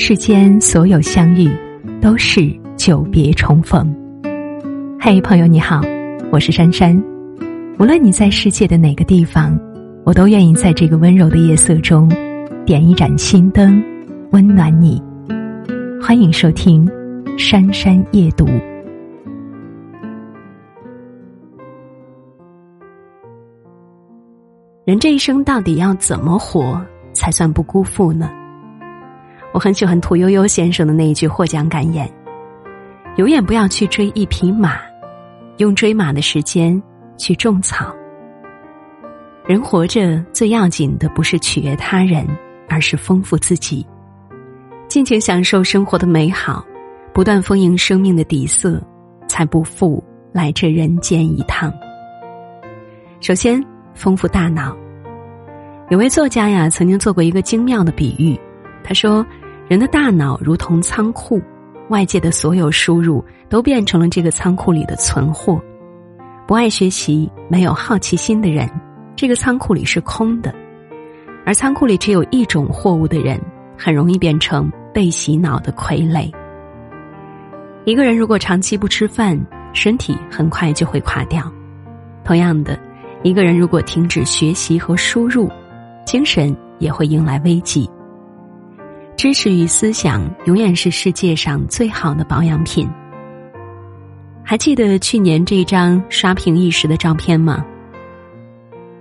世间所有相遇，都是久别重逢。嘿，朋友你好，我是珊珊。无论你在世界的哪个地方，我都愿意在这个温柔的夜色中，点一盏心灯，温暖你。欢迎收听《珊珊夜读》。人这一生到底要怎么活，才算不辜负呢？我很喜欢屠呦呦先生的那一句获奖感言：“永远不要去追一匹马，用追马的时间去种草。人活着最要紧的不是取悦他人，而是丰富自己，尽情享受生活的美好，不断丰盈生命的底色，才不负来这人间一趟。首先，丰富大脑。有位作家呀，曾经做过一个精妙的比喻，他说。人的大脑如同仓库，外界的所有输入都变成了这个仓库里的存货。不爱学习、没有好奇心的人，这个仓库里是空的；而仓库里只有一种货物的人，很容易变成被洗脑的傀儡。一个人如果长期不吃饭，身体很快就会垮掉；同样的，一个人如果停止学习和输入，精神也会迎来危机。知识与思想永远是世界上最好的保养品。还记得去年这张刷屏一时的照片吗？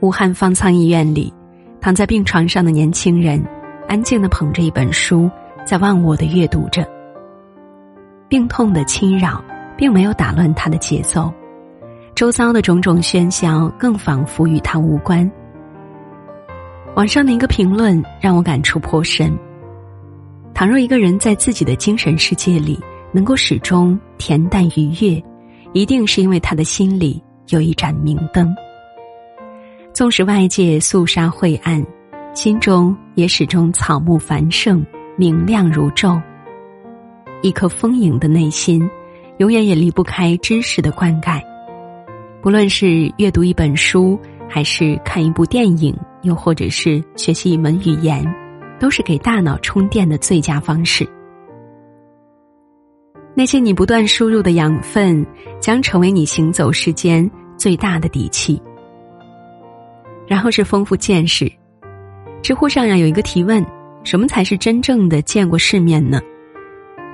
武汉方舱医院里，躺在病床上的年轻人，安静的捧着一本书，在忘我的阅读着。病痛的侵扰并没有打乱他的节奏，周遭的种种喧嚣更仿佛与他无关。网上的一个评论让我感触颇深。倘若一个人在自己的精神世界里能够始终恬淡愉悦，一定是因为他的心里有一盏明灯。纵使外界肃杀晦暗，心中也始终草木繁盛，明亮如昼。一颗丰盈的内心，永远也离不开知识的灌溉。不论是阅读一本书，还是看一部电影，又或者是学习一门语言。都是给大脑充电的最佳方式。那些你不断输入的养分，将成为你行走世间最大的底气。然后是丰富见识。知乎上呀有一个提问：什么才是真正的见过世面呢？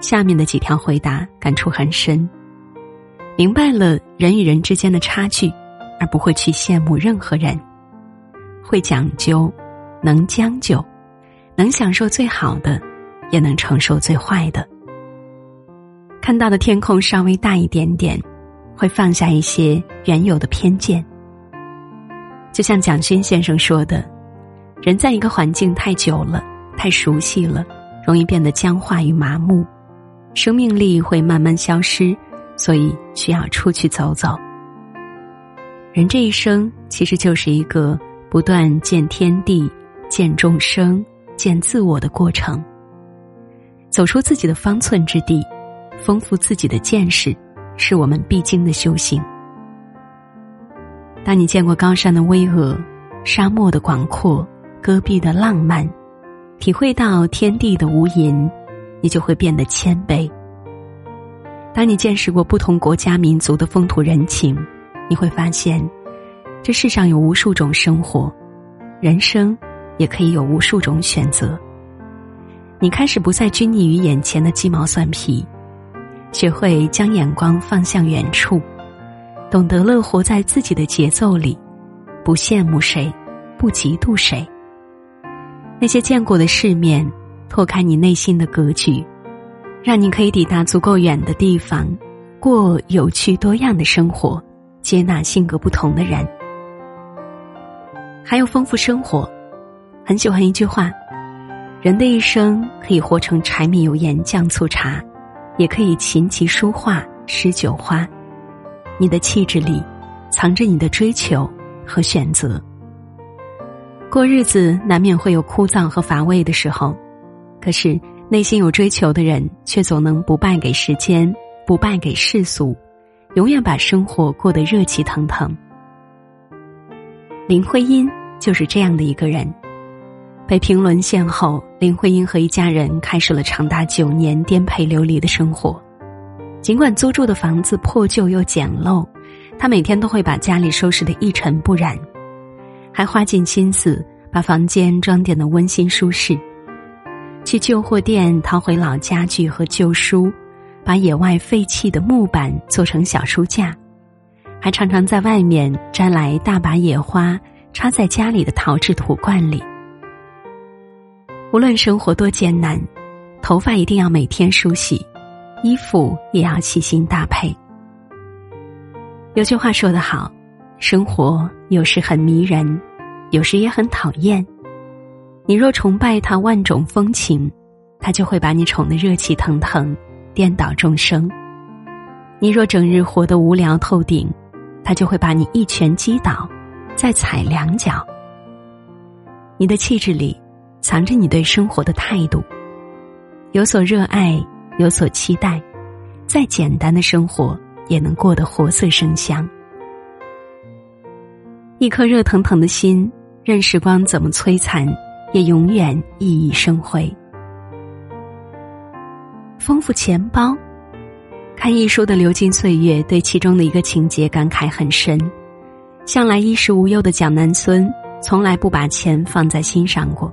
下面的几条回答感触很深。明白了人与人之间的差距，而不会去羡慕任何人。会讲究，能将就。能享受最好的，也能承受最坏的。看到的天空稍微大一点点，会放下一些原有的偏见。就像蒋勋先生说的：“人在一个环境太久了，太熟悉了，容易变得僵化与麻木，生命力会慢慢消失，所以需要出去走走。”人这一生其实就是一个不断见天地、见众生。见自我的过程，走出自己的方寸之地，丰富自己的见识，是我们必经的修行。当你见过高山的巍峨、沙漠的广阔、戈壁的浪漫，体会到天地的无垠，你就会变得谦卑。当你见识过不同国家民族的风土人情，你会发现，这世上有无数种生活，人生。也可以有无数种选择。你开始不再拘泥于眼前的鸡毛蒜皮，学会将眼光放向远处，懂得了活在自己的节奏里，不羡慕谁，不嫉妒谁。那些见过的世面，拓开你内心的格局，让你可以抵达足够远的地方，过有趣多样的生活，接纳性格不同的人，还有丰富生活。很喜欢一句话：人的一生可以活成柴米油盐酱醋茶，也可以琴棋书画诗酒花。你的气质里，藏着你的追求和选择。过日子难免会有枯燥和乏味的时候，可是内心有追求的人，却总能不败给时间，不败给世俗，永远把生活过得热气腾腾。林徽因就是这样的一个人。北平沦陷后，林徽因和一家人开始了长达九年颠沛流离的生活。尽管租住的房子破旧又简陋，她每天都会把家里收拾得一尘不染，还花尽心思把房间装点的温馨舒适。去旧货店淘回老家具和旧书，把野外废弃的木板做成小书架，还常常在外面摘来大把野花，插在家里的陶制土罐里。无论生活多艰难，头发一定要每天梳洗，衣服也要细心搭配。有句话说得好，生活有时很迷人，有时也很讨厌。你若崇拜他万种风情，他就会把你宠得热气腾腾，颠倒众生；你若整日活得无聊透顶，他就会把你一拳击倒，再踩两脚。你的气质里。藏着你对生活的态度，有所热爱，有所期待，再简单的生活也能过得活色生香。一颗热腾腾的心，任时光怎么摧残，也永远熠熠生辉。丰富钱包，看一书的流金岁月，对其中的一个情节感慨很深。向来衣食无忧的蒋南孙，从来不把钱放在心上过。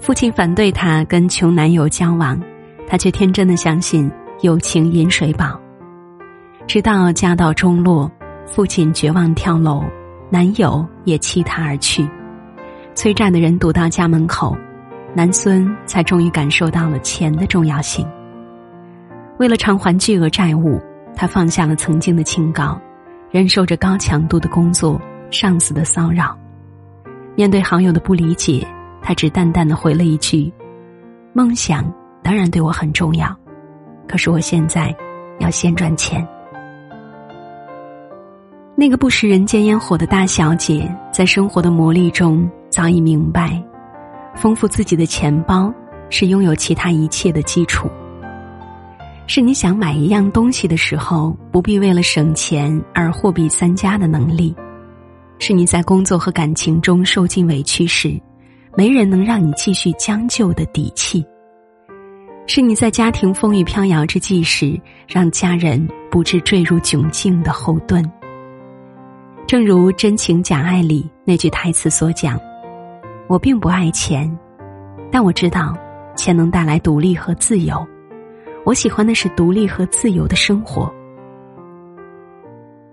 父亲反对他跟穷男友交往，他却天真的相信友情饮水饱。直到家道中落，父亲绝望跳楼，男友也弃他而去，催债的人堵到家门口，男孙才终于感受到了钱的重要性。为了偿还巨额债务，他放下了曾经的清高，忍受着高强度的工作、上司的骚扰，面对好友的不理解。他只淡淡的回了一句：“梦想当然对我很重要，可是我现在要先赚钱。”那个不食人间烟火的大小姐，在生活的磨砺中早已明白，丰富自己的钱包是拥有其他一切的基础。是你想买一样东西的时候，不必为了省钱而货比三家的能力；是你在工作和感情中受尽委屈时。没人能让你继续将就的底气，是你在家庭风雨飘摇之际时，让家人不致坠入窘境的后盾。正如《真情假爱》里那句台词所讲：“我并不爱钱，但我知道钱能带来独立和自由。我喜欢的是独立和自由的生活。”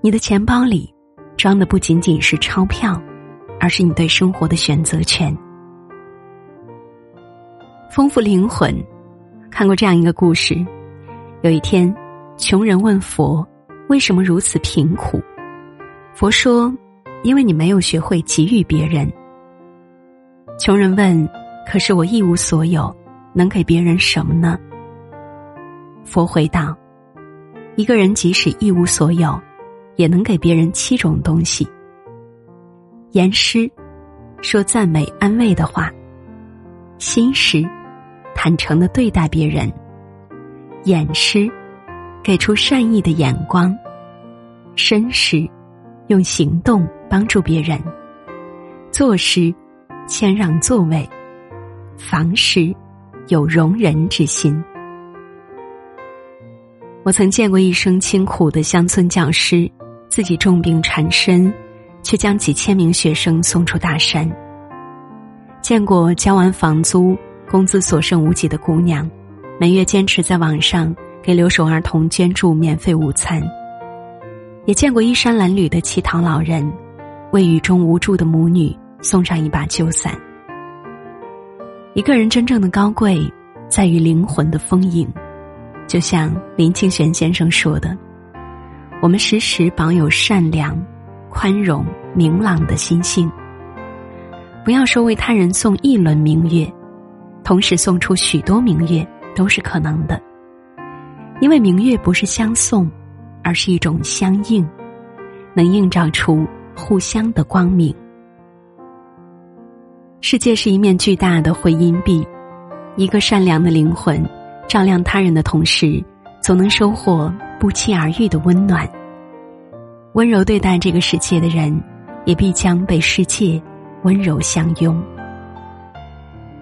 你的钱包里装的不仅仅是钞票，而是你对生活的选择权。丰富灵魂，看过这样一个故事：有一天，穷人问佛：“为什么如此贫苦？”佛说：“因为你没有学会给予别人。”穷人问：“可是我一无所有，能给别人什么呢？”佛回道：“一个人即使一无所有，也能给别人七种东西。言师，说赞美安慰的话；心师。”坦诚的对待别人，眼施，给出善意的眼光；身施，用行动帮助别人；坐施，谦让座位；防施，有容人之心。我曾见过一生清苦的乡村教师，自己重病缠身，却将几千名学生送出大山；见过交完房租。工资所剩无几的姑娘，每月坚持在网上给留守儿童捐助免费午餐。也见过衣衫褴褛的乞讨老人，为雨中无助的母女送上一把旧伞。一个人真正的高贵，在于灵魂的丰盈。就像林清玄先生说的：“我们时时保有善良、宽容、明朗的心性，不要说为他人送一轮明月。”同时送出许多明月都是可能的，因为明月不是相送，而是一种相应，能映照出互相的光明。世界是一面巨大的回音壁，一个善良的灵魂照亮他人的同时，总能收获不期而遇的温暖。温柔对待这个世界的人，也必将被世界温柔相拥。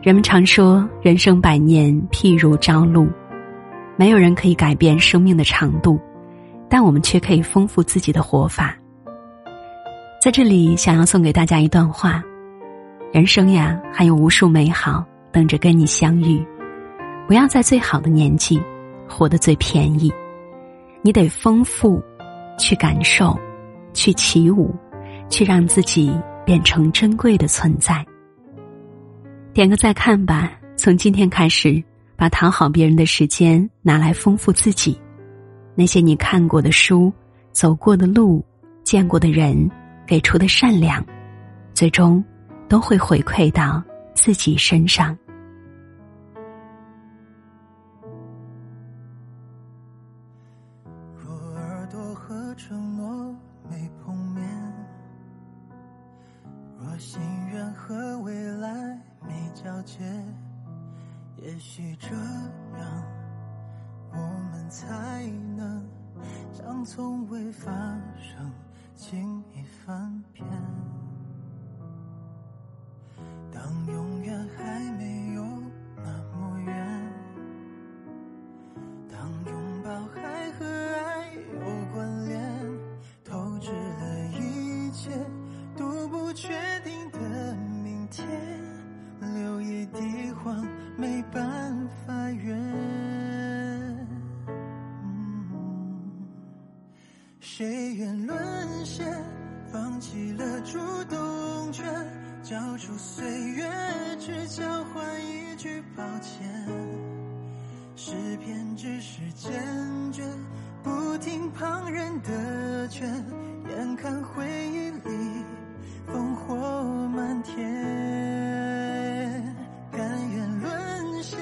人们常说，人生百年譬如朝露，没有人可以改变生命的长度，但我们却可以丰富自己的活法。在这里，想要送给大家一段话：人生呀，还有无数美好等着跟你相遇。不要在最好的年纪活得最便宜，你得丰富，去感受，去起舞，去让自己变成珍贵的存在。点个再看吧。从今天开始，把讨好别人的时间拿来丰富自己。那些你看过的书、走过的路、见过的人、给出的善良，最终都会回馈到自己身上。这样我们才能将从未发生，轻易翻篇。当永远还没坚决，不听旁人的劝，眼看回忆里烽火漫天。甘愿沦陷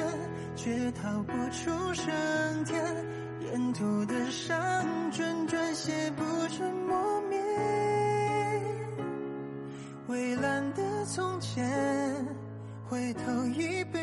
却逃不出升天，沿途的伤谆谆写不成磨灭。蔚蓝的从前，回头已被覆盖大雪。